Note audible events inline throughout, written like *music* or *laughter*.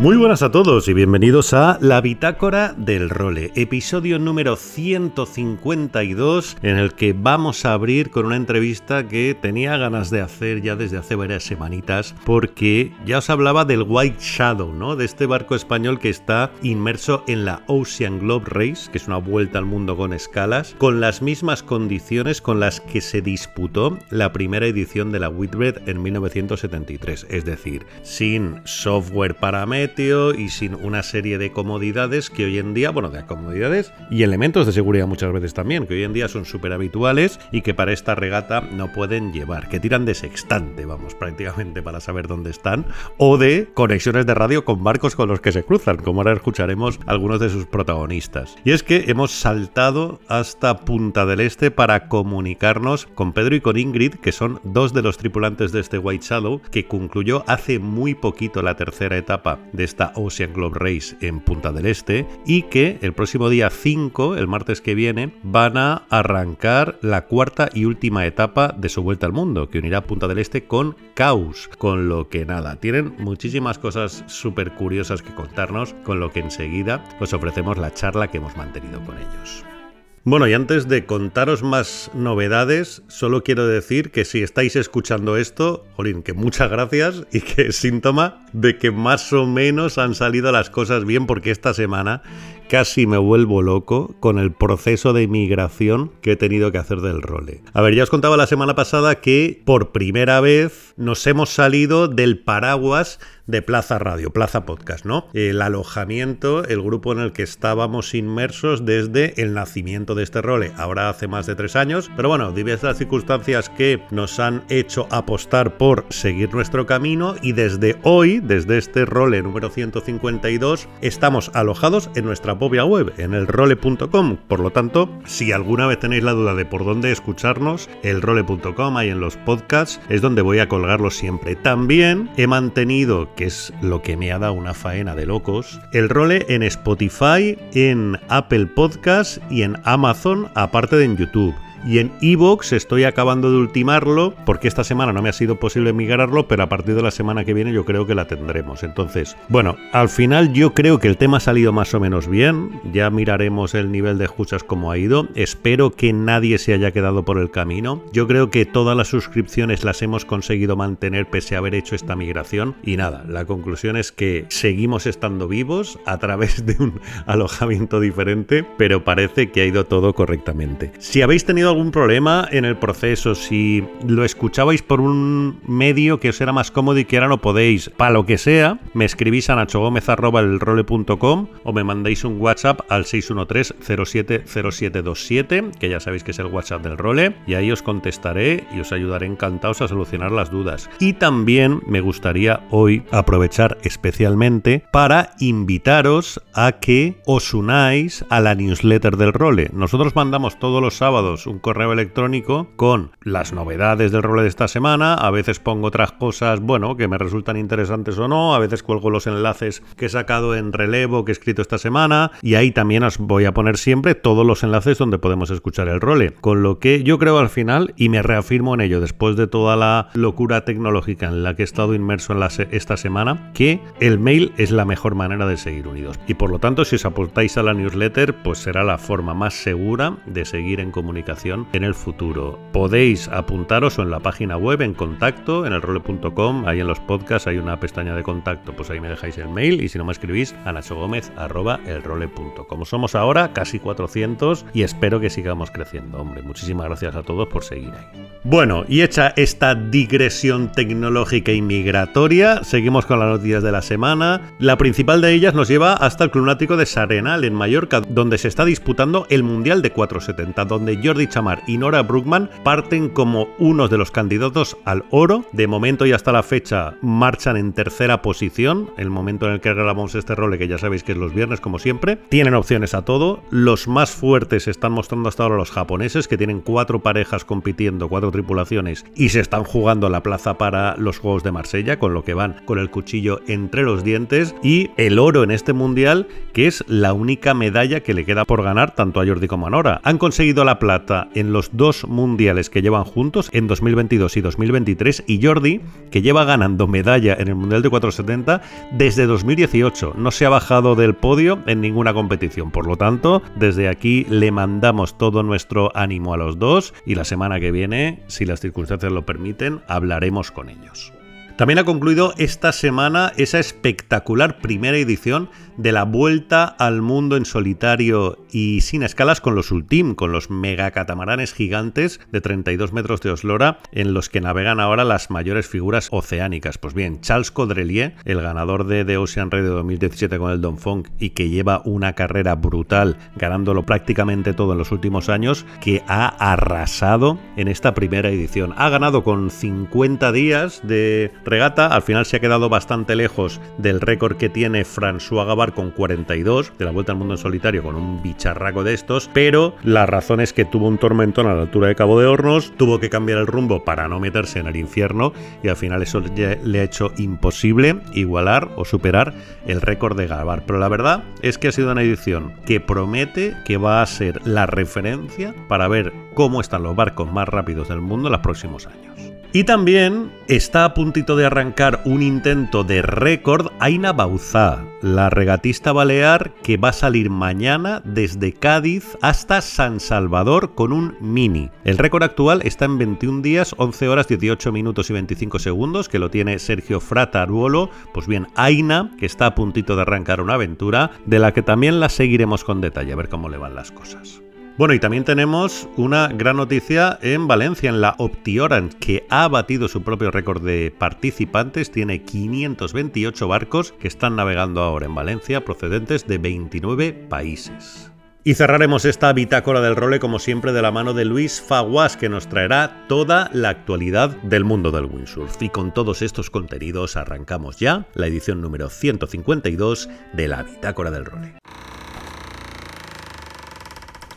Muy buenas a todos y bienvenidos a La Bitácora del Role, episodio número 152 en el que vamos a abrir con una entrevista que tenía ganas de hacer ya desde hace varias semanitas porque ya os hablaba del White Shadow, ¿no? De este barco español que está inmerso en la Ocean Globe Race, que es una vuelta al mundo con escalas, con las mismas condiciones con las que se disputó la primera edición de la Whitbread en 1973, es decir, sin software y sin una serie de comodidades que hoy en día, bueno, de comodidades y elementos de seguridad muchas veces también, que hoy en día son súper habituales y que para esta regata no pueden llevar, que tiran de sextante, vamos, prácticamente para saber dónde están, o de conexiones de radio con barcos con los que se cruzan, como ahora escucharemos algunos de sus protagonistas. Y es que hemos saltado hasta Punta del Este para comunicarnos con Pedro y con Ingrid, que son dos de los tripulantes de este White Shadow, que concluyó hace muy poquito la tercera etapa de esta Ocean Globe Race en Punta del Este y que el próximo día 5, el martes que viene, van a arrancar la cuarta y última etapa de su vuelta al mundo, que unirá Punta del Este con Caos, con lo que nada, tienen muchísimas cosas súper curiosas que contarnos, con lo que enseguida os ofrecemos la charla que hemos mantenido con ellos. Bueno, y antes de contaros más novedades, solo quiero decir que si estáis escuchando esto, Jolín, que muchas gracias y que es síntoma de que más o menos han salido las cosas bien porque esta semana casi me vuelvo loco con el proceso de migración que he tenido que hacer del role. A ver, ya os contaba la semana pasada que por primera vez nos hemos salido del paraguas de Plaza Radio, Plaza Podcast, ¿no? El alojamiento, el grupo en el que estábamos inmersos desde el nacimiento de este role, ahora hace más de tres años, pero bueno, diversas circunstancias que nos han hecho apostar por seguir nuestro camino y desde hoy, desde este role número 152, estamos alojados en nuestra propia web, en el role.com. Por lo tanto, si alguna vez tenéis la duda de por dónde escucharnos, el role.com, ahí en los podcasts, es donde voy a colgarlo siempre. También he mantenido, que es lo que me ha dado una faena de locos, el role en Spotify, en Apple Podcasts y en Amazon, aparte de en YouTube. Y en Evox estoy acabando de ultimarlo porque esta semana no me ha sido posible migrarlo, pero a partir de la semana que viene yo creo que la tendremos. Entonces, bueno, al final yo creo que el tema ha salido más o menos bien. Ya miraremos el nivel de escuchas como ha ido. Espero que nadie se haya quedado por el camino. Yo creo que todas las suscripciones las hemos conseguido mantener pese a haber hecho esta migración. Y nada, la conclusión es que seguimos estando vivos a través de un *laughs* alojamiento diferente, pero parece que ha ido todo correctamente. Si habéis tenido algún problema en el proceso, si lo escuchabais por un medio que os era más cómodo y que ahora no podéis, para lo que sea, me escribís a nachogomez.com o me mandáis un WhatsApp al 613-070727, que ya sabéis que es el WhatsApp del role, y ahí os contestaré y os ayudaré encantados a solucionar las dudas. Y también me gustaría hoy aprovechar especialmente para invitaros a que os unáis a la newsletter del role. Nosotros mandamos todos los sábados un correo electrónico con las novedades del rol de esta semana. A veces pongo otras cosas, bueno, que me resultan interesantes o no. A veces cuelgo los enlaces que he sacado en relevo, que he escrito esta semana. Y ahí también os voy a poner siempre todos los enlaces donde podemos escuchar el role. Con lo que yo creo al final, y me reafirmo en ello después de toda la locura tecnológica en la que he estado inmerso en esta semana, que el mail es la mejor manera de seguir unidos. Y por lo tanto, si os aportáis a la newsletter, pues será la forma más segura de seguir en comunicación en el futuro. Podéis apuntaros en la página web, en contacto, en el role.com, ahí en los podcasts hay una pestaña de contacto, pues ahí me dejáis el mail y si no me escribís a nachogomez.elrole.com. Somos ahora casi 400 y espero que sigamos creciendo, hombre. Muchísimas gracias a todos por seguir ahí. Bueno, y hecha esta digresión tecnológica y migratoria, seguimos con las noticias de la semana. La principal de ellas nos lleva hasta el Club Náutico de Sarenal, en Mallorca, donde se está disputando el Mundial de 470, donde Jordi Chamar y Nora Brookman parten como unos de los candidatos al oro. De momento y hasta la fecha marchan en tercera posición, el momento en el que grabamos este role, que ya sabéis que es los viernes como siempre. Tienen opciones a todo. Los más fuertes están mostrando hasta ahora los japoneses, que tienen cuatro parejas compitiendo, cuatro tripulaciones, y se están jugando la plaza para los Juegos de Marsella, con lo que van con el cuchillo entre los dientes. Y el oro en este mundial, que es la única medalla que le queda por ganar tanto a Jordi como a Nora. Han conseguido la plata en los dos mundiales que llevan juntos, en 2022 y 2023, y Jordi, que lleva ganando medalla en el Mundial de 470 desde 2018. No se ha bajado del podio en ninguna competición. Por lo tanto, desde aquí le mandamos todo nuestro ánimo a los dos y la semana que viene, si las circunstancias lo permiten, hablaremos con ellos. También ha concluido esta semana esa espectacular primera edición de la Vuelta al Mundo en solitario y sin escalas con los Ultim, con los megacatamaranes gigantes de 32 metros de oslora en los que navegan ahora las mayores figuras oceánicas. Pues bien, Charles Caudrelier, el ganador de The Ocean Raid de 2017 con el Don Fong y que lleva una carrera brutal, ganándolo prácticamente todo en los últimos años, que ha arrasado en esta primera edición. Ha ganado con 50 días de regata. Al final se ha quedado bastante lejos del récord que tiene François Gavard con 42 de la Vuelta al Mundo en solitario con un bicharraco de estos, pero la razón es que tuvo un tormentón a la altura de Cabo de Hornos, tuvo que cambiar el rumbo para no meterse en el infierno y al final eso le ha hecho imposible igualar o superar el récord de Gavard. Pero la verdad es que ha sido una edición que promete que va a ser la referencia para ver cómo están los barcos más rápidos del mundo en los próximos años. Y también está a puntito de arrancar un intento de récord Aina Bauzá, la regatista balear que va a salir mañana desde Cádiz hasta San Salvador con un mini. El récord actual está en 21 días, 11 horas, 18 minutos y 25 segundos, que lo tiene Sergio Frataruolo. Pues bien, Aina, que está a puntito de arrancar una aventura, de la que también la seguiremos con detalle, a ver cómo le van las cosas. Bueno, y también tenemos una gran noticia en Valencia, en la Optioran, que ha batido su propio récord de participantes. Tiene 528 barcos que están navegando ahora en Valencia, procedentes de 29 países. Y cerraremos esta bitácora del role como siempre de la mano de Luis Faguas que nos traerá toda la actualidad del mundo del windsurf. Y con todos estos contenidos arrancamos ya la edición número 152 de la bitácora del role.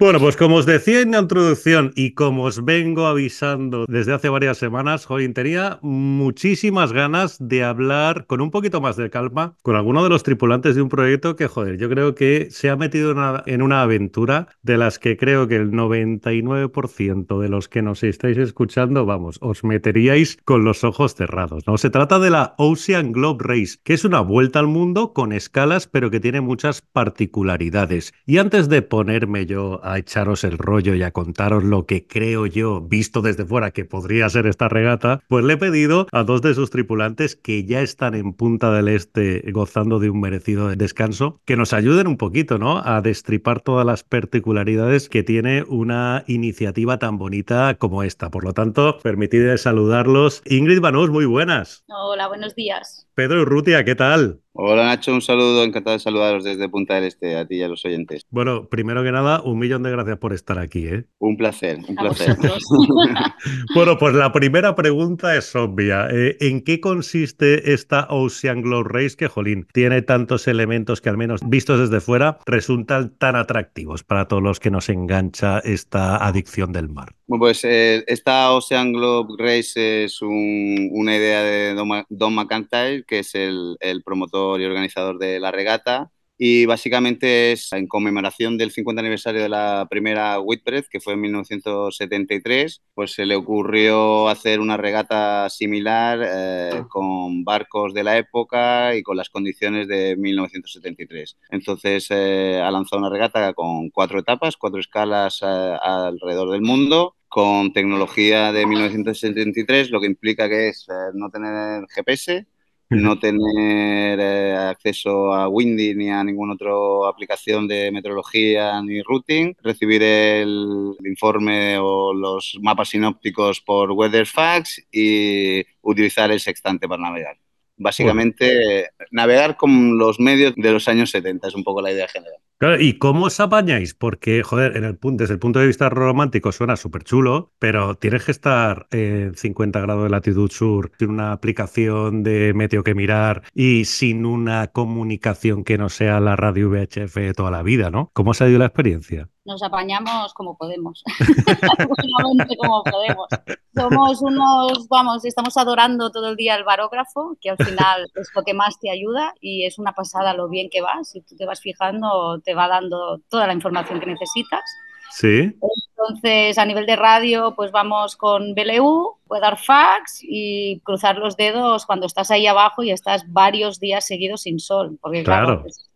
Bueno, pues como os decía en la introducción y como os vengo avisando desde hace varias semanas, hoy tenía muchísimas ganas de hablar con un poquito más de calma con alguno de los tripulantes de un proyecto que, joder, yo creo que se ha metido en una, aventura de las que creo que el 99% de los que nos estáis escuchando, vamos, os meteríais con los ojos cerrados, ¿no? Se trata de la Ocean Globe Race, que es una vuelta al mundo con escalas, pero que tiene muchas particularidades. Y antes de ponerme yo a echaros el rollo y a contaros lo que creo yo, visto desde fuera, que podría ser esta regata, pues le he pedido a dos de sus tripulantes que ya están en Punta del Este gozando de un merecido descanso, que nos ayuden un poquito, ¿no? A destripar todas las particularidades que tiene una iniciativa tan bonita como esta. Por lo tanto, permitid saludarlos. Ingrid Banús, muy buenas. Hola, buenos días. Pedro Urrutia, ¿qué tal? Hola Nacho, un saludo, encantado de saludaros desde Punta del Este, a ti y a los oyentes. Bueno, primero que nada, un millón de gracias por estar aquí. ¿eh? Un placer, un placer. *laughs* bueno, pues la primera pregunta es obvia. Eh, ¿En qué consiste esta Ocean Glow Race que, jolín, tiene tantos elementos que al menos vistos desde fuera resultan tan atractivos para todos los que nos engancha esta adicción del mar? Bueno, pues eh, esta Ocean Globe Race es una idea de Don, McIntyre, que es el, promotor y organizador de la regata. Y básicamente es en conmemoración del 50 aniversario de la primera Whitbread, que fue en 1973, pues se le ocurrió hacer una regata similar eh, con barcos de la época y con las condiciones de 1973. Entonces eh, ha lanzado una regata con cuatro etapas, cuatro escalas alrededor del mundo con tecnología de 1973, lo que implica que es eh, no tener GPS, no tener eh, acceso a Windy ni a ninguna otra aplicación de meteorología ni routing, recibir el, informe o los mapas sinópticos por WeatherFax y utilizar el sextante para navegar. básicamente navegar con los medios de los años 70 es un poco la idea general. ¿Y cómo os apañáis? Porque, joder, en el, desde el punto de vista romántico suena súper chulo, pero tienes que estar en 50 grados de latitud sur, sin una aplicación de meteo que mirar y sin una comunicación que no sea la radio VHF toda la vida, ¿no? ¿Cómo os ha ido la experiencia? nos apañamos como podemos, *laughs* como podemos. Somos unos, vamos, estamos adorando todo el día el barógrafo, que al final es lo que más te ayuda y es una pasada lo bien que vas. Si tú te vas fijando, te va dando toda la información que necesitas. Sí. Entonces, a nivel de radio, pues vamos con BLU, puede dar fax y cruzar los dedos cuando estás ahí abajo y estás varios días seguidos sin sol. Porque, claro, pues,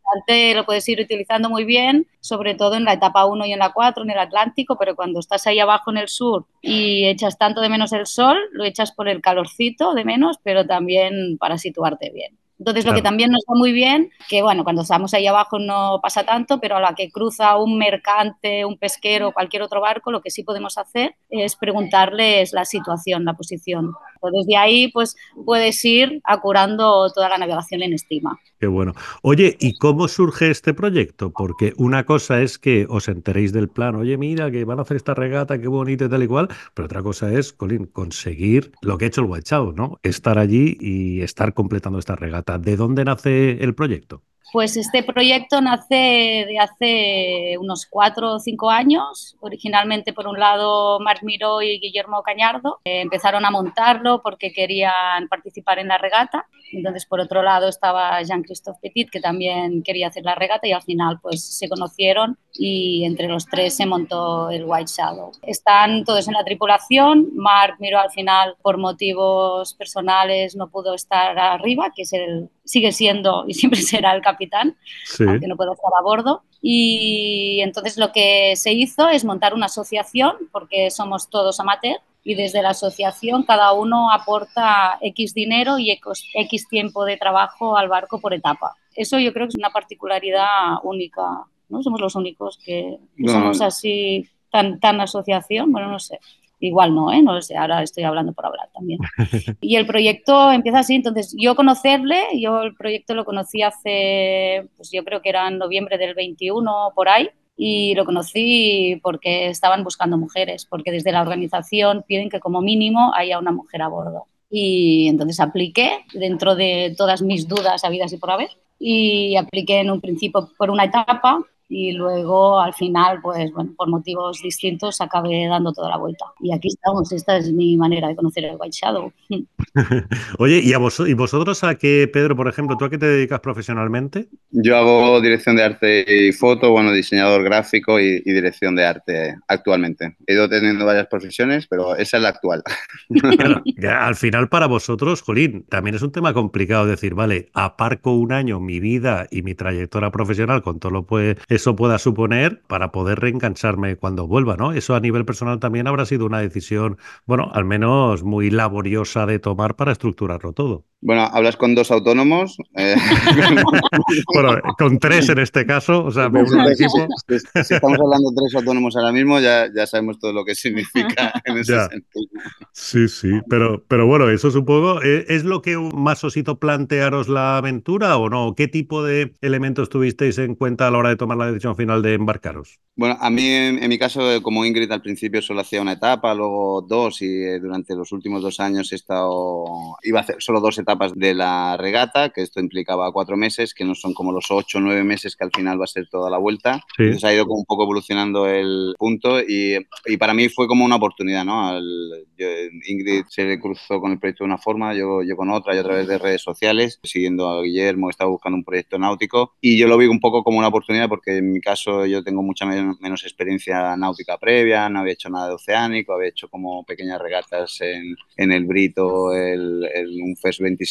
lo puedes ir utilizando muy bien, sobre todo en la etapa 1 y en la 4, en el Atlántico, pero cuando estás ahí abajo en el sur y echas tanto de menos el sol, lo echas por el calorcito de menos, pero también para situarte bien. Entonces, lo que también nos va muy bien, que bueno, cuando estamos ahí abajo no pasa tanto, pero a la que cruza un mercante, un pesquero, cualquier otro barco, lo que sí podemos hacer es preguntarles la situación, la posición. Desde ahí, pues puedes ir acurando toda la navegación en estima. Qué bueno. Oye, ¿y cómo surge este proyecto? Porque una cosa es que os enteréis del plan, oye, mira, que van a hacer esta regata, qué bonito y tal y cual, pero otra cosa es, Colin, conseguir lo que ha hecho el White ¿no? Estar allí y estar completando esta regata. ¿De dónde nace el proyecto? Pues este proyecto nace de hace unos cuatro o cinco años. Originalmente, por un lado, Marc Miró y Guillermo Cañardo eh, empezaron a montarlo porque querían participar en la regata. Entonces, por otro lado, estaba Jean-Christophe Petit, que también quería hacer la regata y al final pues se conocieron y entre los tres se montó el White Shadow. Están todos en la tripulación. Marc Miró al final, por motivos personales, no pudo estar arriba, que es el, sigue siendo y siempre *laughs* será el capitán, aunque no puede estar a bordo. Y entonces lo que se hizo es montar una asociación, porque somos todos amateurs, y desde la asociación cada uno aporta X dinero y X tiempo de trabajo al barco por etapa. Eso yo creo que es una particularidad única, ¿no? Somos los únicos que, somos así, tan, tan asociación, bueno, no sé. Igual no, ¿eh? No lo sé, ahora estoy hablando por hablar también. Y el proyecto empieza así, entonces yo conocerle, yo el proyecto lo conocí hace, pues yo creo que era en noviembre del 21 por ahí, y lo conocí porque estaban buscando mujeres, porque desde la organización piden que como mínimo haya una mujer a bordo. Y entonces apliqué dentro de todas mis dudas habidas y por haber y apliqué en un principio por una etapa y luego al final, pues bueno, por motivos distintos acabé dando toda la vuelta. Y aquí estamos, esta es mi manera de conocer el White Shadow. *laughs* Oye, ¿y, a vos, ¿y vosotros a qué, Pedro, por ejemplo, tú a qué te dedicas profesionalmente? Yo hago dirección de arte y foto, bueno, diseñador gráfico y, dirección de arte actualmente. He ido teniendo varias profesiones, pero esa es la actual. *laughs* al final para vosotros, Jolín, también es un tema complicado decir, vale, aparco un año mi vida y mi trayectoria profesional con todo lo que eso pueda suponer para poder reengancharme cuando vuelva, ¿no? Eso a nivel personal también habrá sido una decisión, bueno, al menos muy laboriosa de tomar para estructurarlo todo. Bueno, hablas con dos autónomos. Eh. *laughs* bueno, con tres en este caso, o sea, me. Si, estamos hablando de tres autónomos ahora mismo, ya, ya sabemos todo lo que significa *laughs* en ese sentido. Sí, sí, pero, pero bueno, eso supongo, ¿e, ¿es lo que más os hizo plantearos la aventura o no? ¿Qué tipo de elementos tuvisteis en cuenta a la hora de tomar la decisión final de embarcaros? Bueno, a mí en, mi caso, como Ingrid al principio solo hacía una etapa, luego dos y eh, durante los últimos dos años he estado, iba a hacer solo dos etapas de la regata, que esto implicaba cuatro meses, que no son como los ocho o nueve meses que al final va a ser toda la vuelta. Entonces ha ido como un poco evolucionando el punto y, y para mí fue como una oportunidad, ¿no? Ingrid se cruzó con el proyecto de una forma, yo, yo con otra, y a través de redes sociales, siguiendo a Guillermo, estaba buscando un proyecto náutico y yo lo vi un poco como una oportunidad porque en mi caso yo tengo mucha menos, experiencia náutica previa, no había hecho nada de oceánico, había hecho como pequeñas regatas en, en el Brito, el, el, un FES 20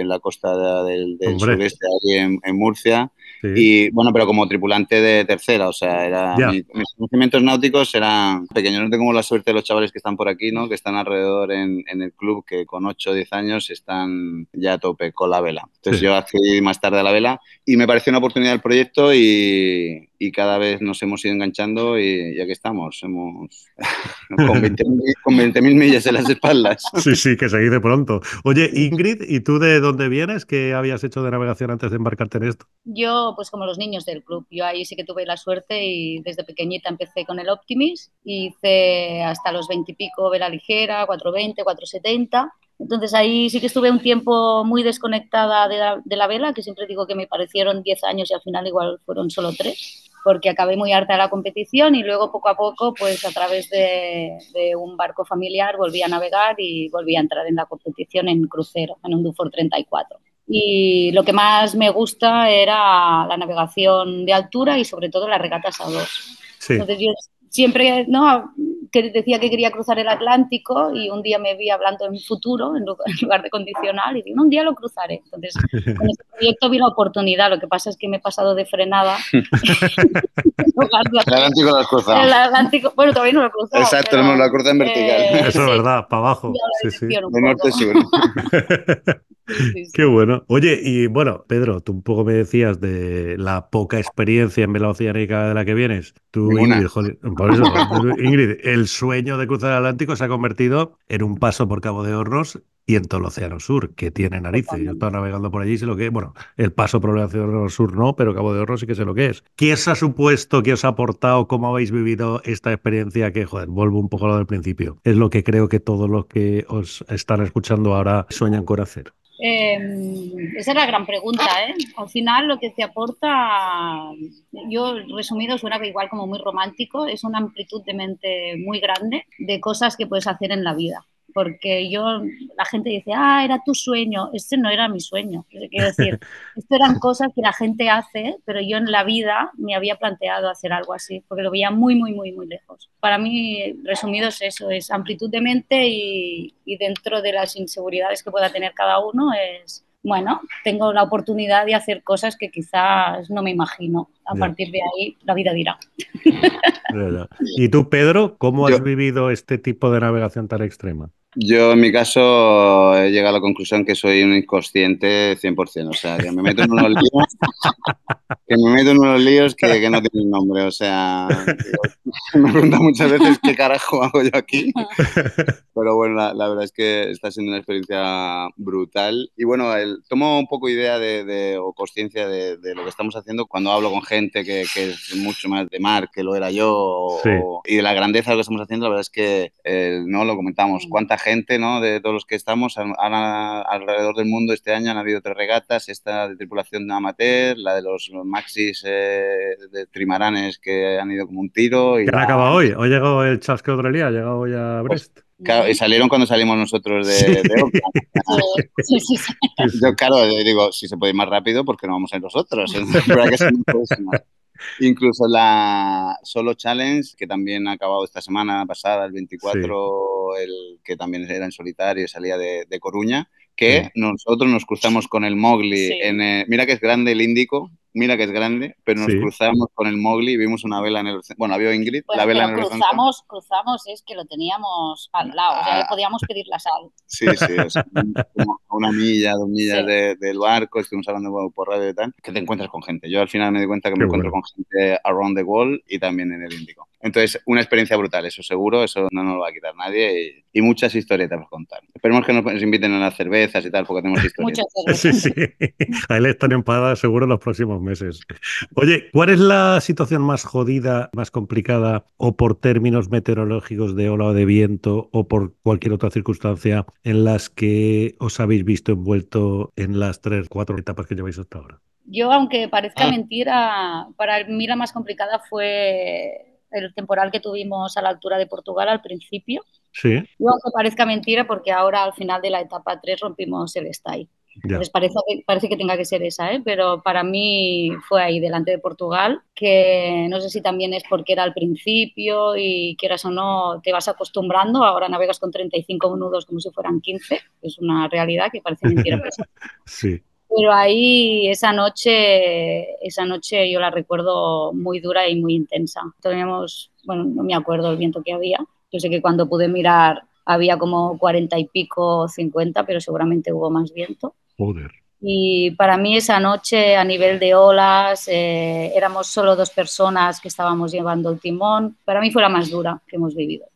en la costa del, sureste, ahí en, Murcia. Y bueno, pero como tripulante de tercera, o sea, era, mis, conocimientos náuticos eran pequeños. No tengo la suerte de los chavales que están por aquí, ¿no? Que están alrededor en, el club, que con 8 o 10 años están ya a tope con la vela. Entonces yo accedí más tarde a la vela y me pareció una oportunidad el proyecto y, y cada vez nos hemos ido enganchando y, ya aquí estamos, hemos *laughs* con 20.000 millas en las espaldas. *laughs* Sí, sí, que se dice pronto. Oye, Ingrid, ¿y tú de dónde vienes? ¿Qué habías hecho de navegación antes de embarcarte en esto? Yo, pues como los niños del club, yo ahí sí que tuve la suerte y desde pequeñita empecé con el Optimis, hice hasta los 20 y pico vela ligera, 420, 470 entonces ahí sí que estuve un tiempo muy desconectada de la, vela, que siempre digo que me parecieron 10 años y al final igual fueron solo 3, porque acabé muy harta de la competición y luego poco a poco, pues a través de, un barco familiar volví a navegar y volví a entrar en la competición en crucero, en un Dufour 34 y lo que más me gusta era la navegación de altura y sobre todo las regatas a dos. Entonces yo siempre ¿no? Que decía que quería cruzar el Atlántico y un día me vi hablando en futuro en lugar de condicional y dije, un día lo cruzaré. Entonces, con este proyecto vi la oportunidad, lo que pasa es que me he pasado de frenada. *laughs* el Atlántico lo has cruzado. El Atlántico, bueno, todavía no lo he cruzado. Exacto, no lo he cruzado en vertical. Eh, Eso es verdad, para abajo. Sí, sí. De norte sur. *laughs* *laughs* Qué bueno. Oye, y bueno, Pedro, tú un poco me decías de la poca experiencia en vela oceánica de la que vienes. Tú, Ingrid, por eso, *laughs* Ingrid, el sueño de cruzar el Atlántico se ha convertido en un paso por Cabo de Hornos y en todo el Océano Sur, que tiene narices. Yo estaba navegando por allí y sé lo que es. Bueno, el paso por el Océano Sur no, pero Cabo de Hornos sí que sé lo que es. ¿Qué os ha supuesto, qué os ha aportado, cómo habéis vivido esta experiencia que, joder, vuelvo un poco a lo del principio? Es lo que creo que todos los que os están escuchando ahora sueñan con hacer. Em, esa es la gran pregunta, ¿eh? Al final lo que te aporta, yo resumido suena igual como muy romántico, es una amplitud de mente muy grande de cosas que puedes hacer en la vida porque yo, la gente dice, ah, era tu sueño, este no era mi sueño, quiero decir, *laughs* esto eran cosas que la gente hace, pero yo en la vida me había planteado hacer algo así, porque lo veía muy, muy, muy, muy lejos. Para mí, resumido es eso, es amplitud de mente y, y dentro de las inseguridades que pueda tener cada uno es bueno, tengo la oportunidad de hacer cosas que quizás no me imagino. A partir de ahí, la vida dirá. ¿Y tú, Pedro, cómo has vivido este tipo de navegación tan extrema? Yo, en mi caso, he llegado a la conclusión que soy un inconsciente 100%. O sea, que me meto en unos líos *laughs* que, me meto en unos líos que, no tienen nombre. O sea, *laughs* me preguntan muchas veces qué carajo hago yo aquí. Pero bueno, la, verdad es que está siendo una experiencia brutal. Y bueno, el, tomo un poco idea de, o conciencia de, lo que estamos haciendo cuando hablo con gente que, es mucho más de mar que lo era yo. y de la grandeza de lo que estamos haciendo, la verdad es que eh, no lo comentamos. ¿Cuánta gente, ¿no? De todos los que estamos, alrededor del mundo este año han habido tres regatas, esta de tripulación amateur, la de los maxis eh, de trimaranes que han ido como un tiro. Y ¿Qué acaba hoy? Hoy llegado el chasque otro día, ha llegado hoy a pues, Brest. Claro, y salieron cuando salimos nosotros de, de *laughs* sí, sí, sí. Yo, claro, digo, si se puede ir más rápido, porque no vamos a ir nosotros? *laughs* Incluso la Solo Challenge, que también ha acabado esta semana pasada, el 24, el que también era en solitario, salía de, de Coruña, que nosotros nos cruzamos con el Mowgli. En, mira que es grande el Índico, mira que es grande, pero nos cruzamos con el Mowgli y vimos una vela en el Bueno, había Ingrid, la vela en el cruzamos, cruzamos, es que lo teníamos al lado, o sea, ah. podíamos pedir la sal. Sí, sí, es como una milla, dos millas del barco, estuvimos hablando por radio y tal, que te encuentras con gente. Yo al final me di cuenta que me encuentro con gente around the world y también en el Índico. Entonces, una experiencia brutal, eso seguro, eso no nos lo va a quitar nadie y, muchas historietas para contar. Esperemos que nos inviten a las cervezas y tal, porque tenemos *laughs* historias. Muchas cervezas. Sí, sí. *laughs* Ahí le están empadadas seguro los próximos meses. Oye, ¿cuál es la situación más jodida, más complicada, o por términos meteorológicos de ola o de viento, o por cualquier otra circunstancia en las que os habéis visto envuelto en las tres, cuatro etapas que lleváis hasta ahora? Yo, aunque parezca ah. mentira, para mí la más complicada fue el temporal que tuvimos a la altura de Portugal al principio. Sí. Y aunque parezca mentira, porque ahora al final de la etapa 3 rompimos el style. Entonces parece, parece que tenga que ser esa, ¿eh? pero para mí fue ahí, delante de Portugal, que no sé si también es porque era al principio y quieras o no, te vas acostumbrando, ahora navegas con 35 nudos como si fueran 15, es una realidad que parece mentira. *laughs* sí. Pero ahí esa noche, esa noche yo la recuerdo muy dura y muy intensa. Teníamos, bueno, no me acuerdo el viento que había. Yo sé que cuando pude mirar había como cuarenta y pico, cincuenta, pero seguramente hubo más viento. Joder. Y para mí esa noche a nivel de olas, eh, éramos solo dos personas que estábamos llevando el timón. Para mí fue la más dura que hemos vivido.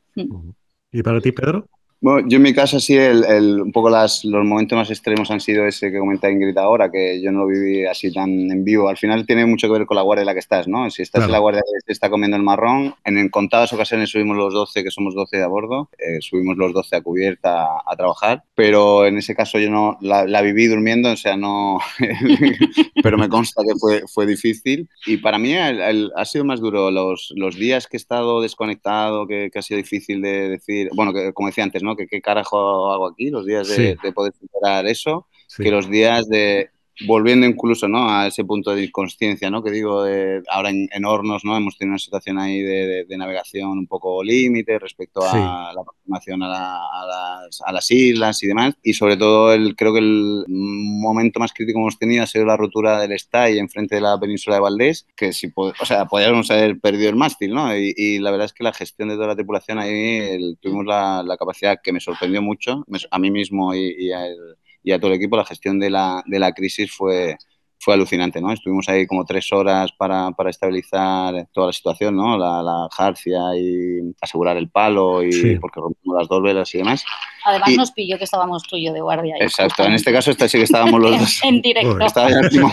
¿Y para ti, Pedro? Bueno, yo en mi caso sí, el, el, un poco las, los momentos más extremos han sido ese que comenta Ingrid ahora, que yo no lo viví así tan en vivo. Al final tiene mucho que ver con la guardia en la que estás, ¿no? Si estás claro. en la guardia que te está comiendo el marrón, en, en, contadas ocasiones subimos los 12, que somos 12 a bordo, eh, subimos los 12 a cubierta a, a, trabajar, pero en ese caso yo no la, la viví durmiendo, o sea, no... *laughs* pero me consta que fue, fue difícil. Y para mí el, ha sido más duro los, los días que he estado desconectado, que, que ha sido difícil de decir, bueno, que, como decía antes, ¿no? Que qué carajo hago aquí, los días de, sí. de poder superar eso, sí. que los días de, volviendo incluso ¿no? a ese punto de inconsciencia, ¿no? que digo, de, ahora en, en, Hornos ¿no? hemos tenido una situación ahí de, de, de navegación un poco límite respecto a sí. la aproximación a, la, a, las, a, las, islas y demás, y sobre todo el, creo que el momento más crítico que hemos tenido ha sido la rotura del STAI enfrente de la península de Valdés, que si, o sea, podríamos haber perdido el mástil, ¿no? Y, y, la verdad es que la gestión de toda la tripulación ahí el, tuvimos la, la, capacidad que me sorprendió mucho, a mí mismo y, y a él y a todo el equipo, la gestión de la, de la crisis fue, fue alucinante, ¿no? Estuvimos ahí como tres horas para, para estabilizar toda la situación, ¿no? La, la jarcia y asegurar el palo y sí. porque rompimos las dos velas y demás. Además y, nos pilló que estábamos tú y yo de guardia. Ahí, exacto, en este caso esta sí que estábamos los dos. *laughs* en directo. Estaba ya el timón,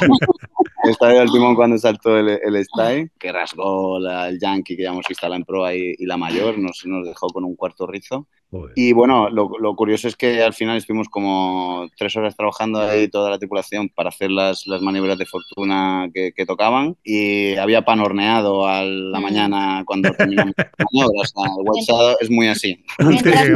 estaba ya el timón cuando saltó el, el stay, que rasgó la, el Yankee que ya hemos la en proa y, y la mayor, nos, nos dejó con un cuarto rizo. Y bueno, lo, lo, curioso es que al final estuvimos como tres horas trabajando ahí toda la tripulación para hacer las, las maniobras de fortuna que, que, tocaban y había pan horneado a la mm. mañana cuando terminamos las maniobras. O *laughs* sea, el WhatsApp es muy así. Mientras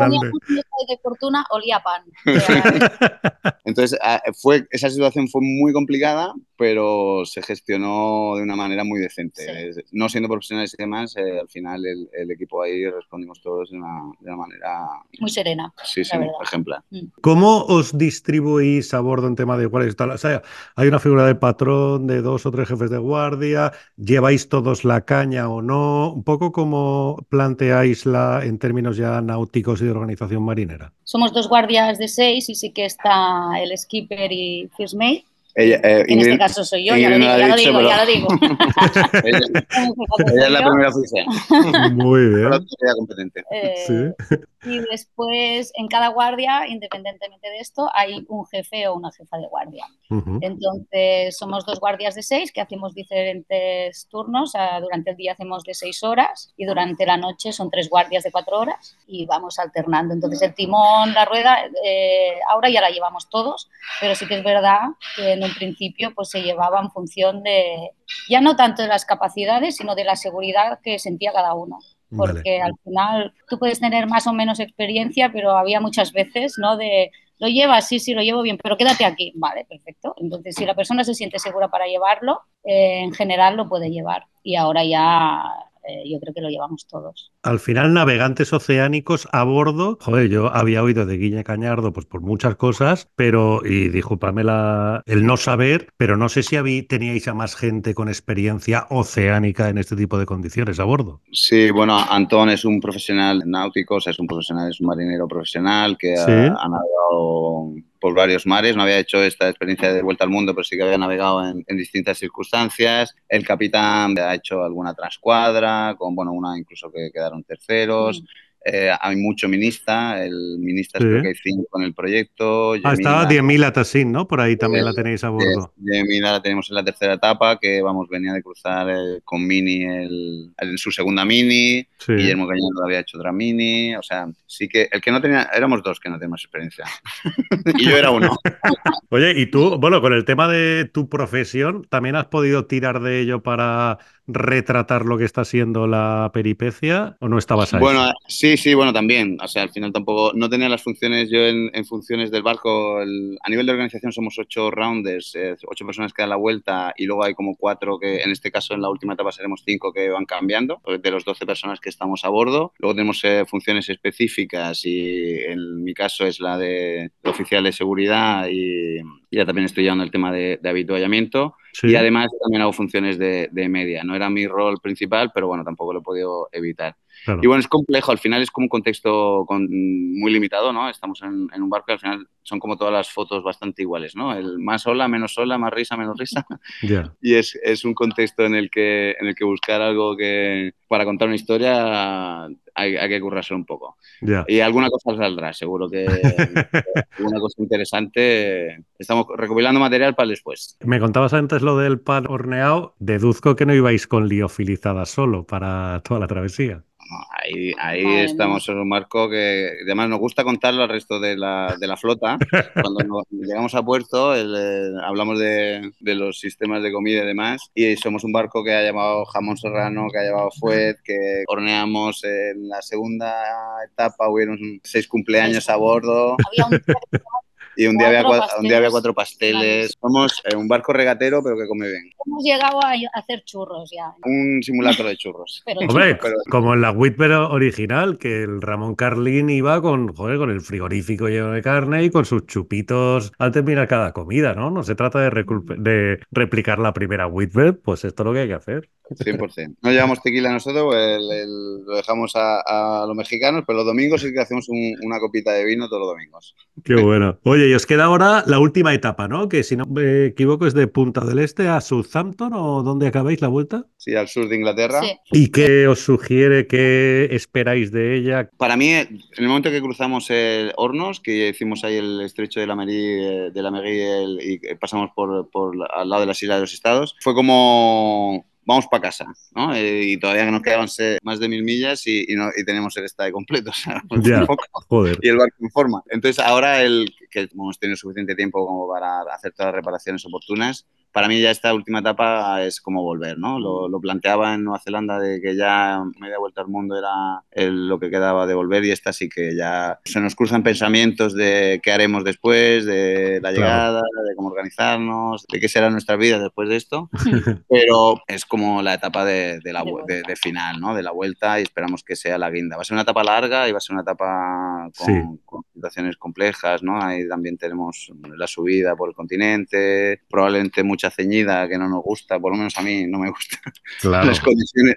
de fortuna olía pan. *laughs* Entonces, ah, fue, esa situación fue muy complicada, pero se gestionó de una manera muy decente. Sí. No siendo profesionales y demás, eh, al final el, el, equipo ahí respondimos todos de una, de una manera muy serena. Sí, sí, ejemplar. Mm. ¿Cómo os distribuís a bordo en tema de cuáles están? O sea, hay una figura de patrón, de dos o tres jefes de guardia, ¿lleváis todos la caña o no? Un poco como planteáis la en términos ya náuticos y de organización marinera. Somos dos guardias de seis y sí que está el skipper y first mate ella, eh, en Ingrid, este caso soy yo, ya lo, digo, ya, lo digo, pero... ya lo digo, *laughs* ella, *laughs* ella, es la primera oficial. *laughs* Muy bien. competente. Eh, sí. Y después, en cada guardia, independientemente de esto, hay un jefe o una jefa de guardia. Uh -huh. Entonces, somos dos guardias de seis que hacemos diferentes turnos. Durante el día hacemos de seis horas y durante la noche son tres guardias de cuatro horas y vamos alternando. Entonces, el timón, la rueda, eh, ahora ya la llevamos todos, pero sí que es verdad que en principio pues se llevaba en función de, ya no tanto de las capacidades, sino de la seguridad que sentía cada uno porque vale. al final tú puedes tener más o menos experiencia, pero había muchas veces, ¿no? De, lo llevas, sí, sí, lo llevo bien, pero quédate aquí. Vale, perfecto. Entonces, si la persona se siente segura para llevarlo, eh, en general lo puede llevar. Y ahora ya eh, yo creo que lo llevamos todos. Al final, navegantes oceánicos a bordo, joder, yo había oído de Guille Cañardo pues por muchas cosas, pero, y discúlpame la, el no saber, pero no sé si habí, teníais a más gente con experiencia oceánica en este tipo de condiciones a bordo. Sí, bueno, Antón es un profesional náutico, o sea, es un profesional, es un marinero profesional que ¿Sí? ha, ha navegado por varios mares, no había hecho esta experiencia de vuelta al mundo, pero sí que había navegado en, distintas circunstancias. El capitán ha hecho alguna transcuadra, con, bueno, una incluso que quedaron terceros. Mm. Eh, hay mucho ministra, el ministra sí. creo que hay cinco en el proyecto. Ah, estaba Diemila Tassin, ¿no? Por ahí también el, la tenéis a bordo. Diemila la tenemos en la tercera etapa, que vamos, venía de cruzar el, con Mini el, en su segunda Mini, sí. Guillermo Cañado había hecho otra Mini, o sea, sí que el que no tenía, éramos dos que no teníamos experiencia, *laughs* y yo era uno. *laughs* Oye, y tú, bueno, con el tema de tu profesión, ¿también has podido tirar de ello para retratar lo que está siendo la peripecia o no estabas ahí? Bueno, sí, sí, bueno, también. O sea, al final tampoco, no tenía las funciones, yo en, en funciones del barco, el, a nivel de organización somos ocho rounders, eh, ocho personas que dan la vuelta y luego hay como cuatro que, en este caso en la última etapa seremos cinco que van cambiando, de los 12 personas que estamos a bordo. Luego tenemos eh, funciones específicas y en mi caso es la de oficial de seguridad y, ya también estoy llevando el tema de, de habituallamiento. Sí. Y además también hago funciones de, de, media. No era mi rol principal, pero bueno, tampoco lo he podido evitar. Y bueno, es complejo, al final es como un contexto muy limitado, ¿no? Estamos en, un barco y al final son como todas las fotos bastante iguales, ¿no? El más ola, menos ola, más risa, menos risa. *laughs* Y es, es, un contexto en el, que, en el que buscar algo que para contar una historia hay, hay que currarse un poco. Y alguna cosa saldrá, seguro que *laughs* alguna cosa interesante. Estamos recopilando material para después. Me contabas antes lo del pan horneado. Deduzco que no ibais con liofilizada solo para toda la travesía. Ahí, ahí estamos en un marco que además nos gusta contarlo al resto de la, de la flota. *laughs* Cuando llegamos a puerto eh, hablamos de, de, los sistemas de comida y demás y somos un barco que ha llamado jamón serrano, que ha llevado fuet, que horneamos en la segunda etapa, hubieron seis cumpleaños a bordo. Había un y un día, había cuatro, un día había cuatro pasteles. Somos eh, un barco regatero, pero que come bien. Hemos llegado a hacer churros ya. Un simulacro de churros. *laughs* Hombre, como en la Whitber original, que el Ramón Carlín iba con, joder, con el frigorífico lleno de carne y con sus chupitos al terminar cada comida, ¿no? No se trata de, de replicar la primera Whitbread, pues esto es lo que hay que hacer. 100%. No llevamos tequila nosotros, pues lo dejamos a, los mexicanos, pero los domingos sí que hacemos una copita de vino todos los domingos. Qué bueno. Oye, y os queda ahora la última etapa, ¿no? Que si no me equivoco es de Punta del Este a Southampton o dónde acabáis la vuelta. Sí, al sur de Inglaterra. ¿Y qué os sugiere, qué esperáis de ella? Para mí, en el momento que cruzamos el Hornos, que hicimos ahí el estrecho de la Merí, de la y pasamos por, por al lado de las Islas de los Estados, fue como vamos para casa, ¿no? Eh, y todavía que nos quedaban más de mil millas y, y, no, y tenemos el estadio completo, *laughs* o sea, joder. y el barco en forma. Entonces ahora el, que hemos tenido suficiente tiempo como para hacer todas las reparaciones oportunas, para mí ya esta última etapa es como volver, ¿no? Lo, planteaba en Nueva Zelanda de que ya media vuelta al mundo era lo que quedaba de volver y esta sí que ya se nos cruzan pensamientos de qué haremos después, de la llegada, de cómo organizarnos, de qué será nuestra vida después de esto, *laughs* pero es como la etapa de, la, de, final, ¿no? De la vuelta y esperamos que sea la guinda. Va a ser una etapa larga y va a ser una etapa con, con situaciones complejas, ¿no? Ahí también tenemos la subida por el continente, probablemente muchas ceñida que no nos gusta, por lo menos a mí no me gusta. Las, condiciones,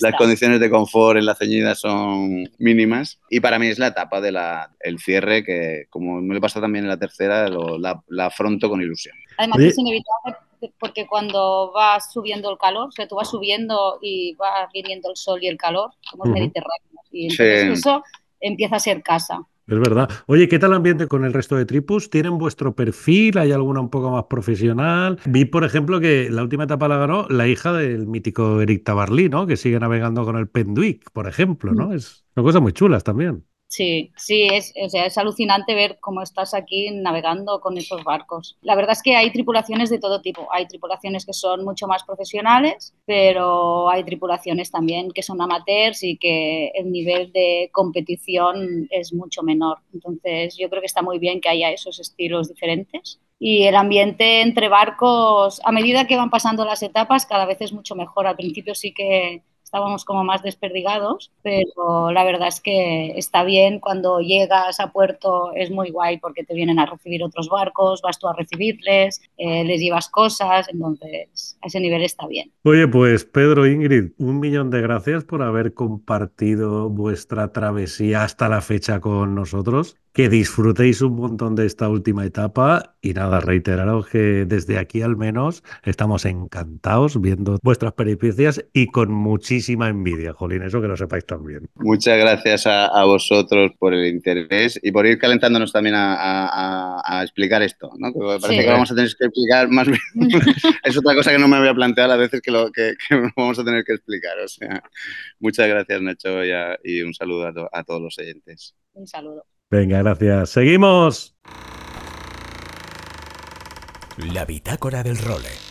las, condiciones de confort en la ceñida son mínimas y para mí es la etapa del el cierre que, como me le pasa también en la tercera, la, afronto con ilusión. Además es inevitable porque cuando va subiendo el calor, o sea, tú vas subiendo y va viniendo el sol y el calor, somos mediterráneos, y entonces eso empieza a ser casa. Es verdad. Oye, ¿qué tal el ambiente con el resto de tripus? ¿Tienen vuestro perfil? ¿Hay alguna un poco más profesional? Vi, por ejemplo, que la última etapa la ganó la hija del mítico Eric Tabarly, ¿no? Que sigue navegando con el Penduic, por ejemplo, ¿no? Es una cosa muy chulas también. Sí, sí, es, o sea, es alucinante ver cómo estás aquí navegando con esos barcos. La verdad es que hay tripulaciones de todo tipo. Hay tripulaciones que son mucho más profesionales, pero hay tripulaciones también que son amateurs y que el nivel de competición es mucho menor. Entonces, yo creo que está muy bien que haya esos estilos diferentes. Y el ambiente entre barcos, a medida que van pasando las etapas, cada vez es mucho mejor. Al principio sí que estábamos como más desperdigados, pero la verdad es que está bien cuando llegas a puerto, es muy guay porque te vienen a recibir otros barcos, vas tú a recibirles, eh, les llevas cosas, entonces a ese nivel está bien. Oye, pues Pedro, Ingrid, un millón de gracias por haber compartido vuestra travesía hasta la fecha con nosotros que disfrutéis un montón de esta última etapa y nada, reiteraros que desde aquí al menos estamos encantados viendo vuestras peripecias y con muchísima envidia, Jolín, eso que lo sepáis también. Muchas gracias a, vosotros por el interés y por ir calentándonos también a, explicar esto, ¿no? Que parece que vamos a tener que explicar más bien. *laughs* es otra cosa que no me había planteado a veces que lo que, vamos a tener que explicar. O sea, muchas gracias, Nacho, y, un saludo a todos los oyentes. Un saludo. Venga, gracias. Seguimos. La bitácora del role.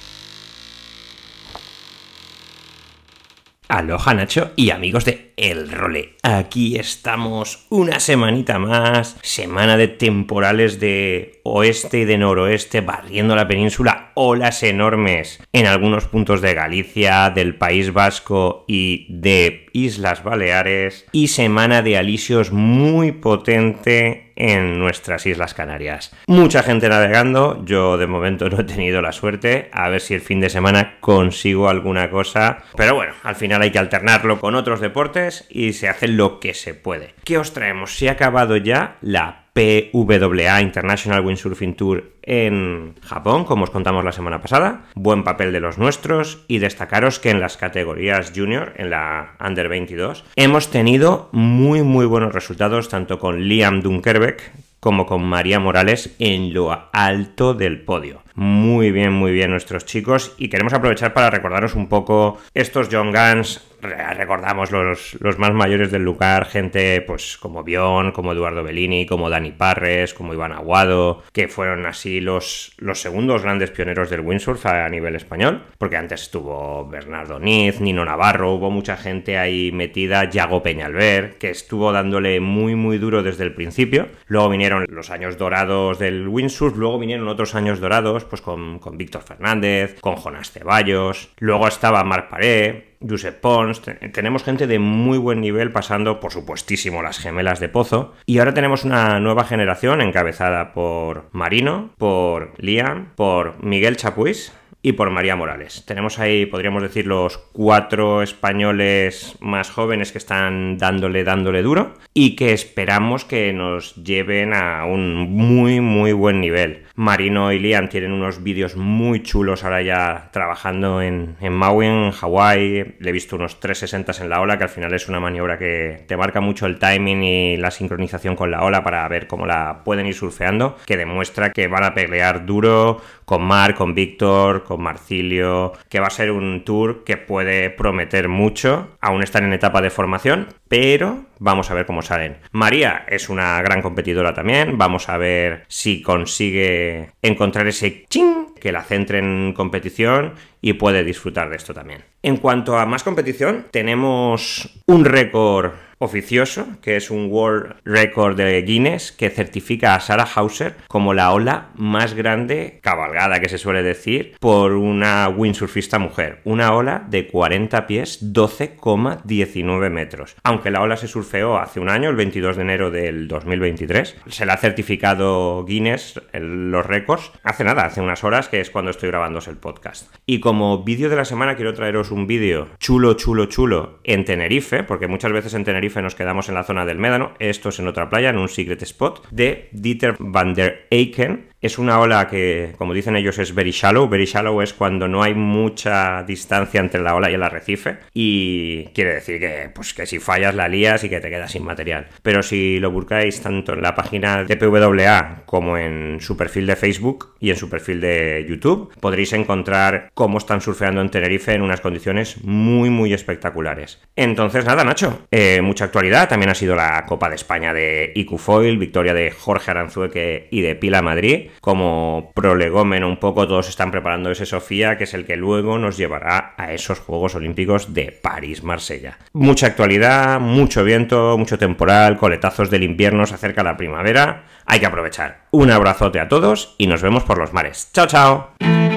Aloha Nacho y amigos de El Role. Aquí estamos una semanita más, semana de temporales de oeste y de noroeste barriendo la península, olas enormes en algunos puntos de Galicia, del País Vasco y de Islas Baleares y semana de alisios muy potente en nuestras Islas Canarias. Mucha gente navegando, yo de momento no he tenido la suerte, a ver si el fin de semana consigo alguna cosa, pero bueno, al final hay que alternarlo con otros deportes y se hace lo que se puede. ¿Qué os traemos? Se ha acabado ya la PWA International Windsurfing Tour en Japón, como os contamos la semana pasada. Buen papel de los nuestros y destacaros que en las categorías junior, en la Under 22, hemos tenido muy muy buenos resultados tanto con Liam Dunkerbeck como con María Morales en lo alto del podio. Muy bien, muy bien nuestros chicos. Y queremos aprovechar para recordaros un poco estos John Guns. Recordamos los, los, más mayores del lugar, gente pues como Bion, como Eduardo Bellini, como Dani Parres, como Iván Aguado, que fueron así los, los segundos grandes pioneros del windsurf a nivel español, porque antes estuvo Bernardo Niz, Nino Navarro, hubo mucha gente ahí metida, Yago Peñalver, que estuvo dándole muy muy duro desde el principio, luego vinieron los años dorados del windsurf, luego vinieron otros años dorados, pues con, con Víctor Fernández, con Jonás Ceballos, luego estaba Marc Paré, Josep Pons, tenemos gente de muy buen nivel pasando, por supuestísimo, las gemelas de Pozo. Y ahora tenemos una nueva generación encabezada por Marino, por Liam, por Miguel Chapuis y por María Morales. Tenemos ahí, podríamos decir, los cuatro españoles más jóvenes que están dándole, dándole duro y que esperamos que nos lleven a un muy, muy buen nivel. Marino y Liam tienen unos vídeos muy chulos ahora ya trabajando en, en Maui, en Hawái. Le he visto unos 360 en la ola, que al final es una maniobra que te marca mucho el timing y la sincronización con la ola para ver cómo la pueden ir surfeando, que demuestra que van a pelear duro con Mar, con Víctor, con Marcilio, que va a ser un tour que puede prometer mucho. Aún están en etapa de formación, pero vamos a ver cómo salen. María es una gran competidora también, vamos a ver si consigue encontrar ese ching que la centre en competición y puede disfrutar de esto también. En cuanto a más competición, tenemos un récord oficioso, que es un World Record de Guinness que certifica a Sarah Hauser como la ola más grande cabalgada que se suele decir por una windsurfista mujer. Una ola de 40 pies, 12,19 metros. Aunque la ola se surfeó hace un año, el 22 de enero del 2023, se la ha certificado Guinness los récords hace nada, hace unas horas, que es cuando estoy grabando el podcast. Y como vídeo de la semana quiero traeros un vídeo chulo, chulo, chulo en Tenerife, porque muchas veces en Nos quedamos en la zona del Médano, esto es en otra playa, en un secret spot, de Dieter van der Eycken, es una ola que, como dicen ellos, es very shallow. Very shallow es cuando no hay mucha distancia entre la ola y el arrecife. Y quiere decir que, pues, que si fallas la lías y que te quedas sin material. Pero si lo buscáis tanto en la página de PWA como en su perfil de Facebook y en su perfil de YouTube, podréis encontrar cómo están surfeando en Tenerife en unas condiciones muy, muy espectaculares. Entonces, nada, Nacho, eh, mucha actualidad. También ha sido la Copa de España de IQ Foil, victoria de Jorge Aranzueque y de Pila Madrid como prolegómeno un poco todos están preparando ese Sofía, que es el que luego nos llevará a esos Juegos Olímpicos de París-Marsella. Mucha actualidad, mucho viento, mucho temporal, coletazos del invierno, se acerca la primavera, hay que aprovechar. Un abrazote a todos y nos vemos por los mares. ¡Chao, chao!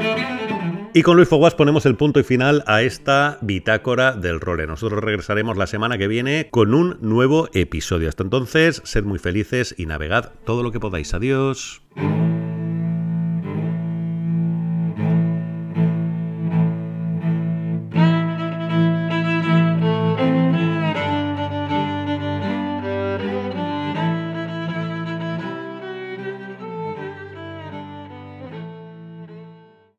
Y con Luis Foguas ponemos el punto y final a esta bitácora del role. Nosotros regresaremos la semana que viene con un nuevo episodio. Hasta entonces, sed muy felices y navegad todo lo que podáis. Adiós.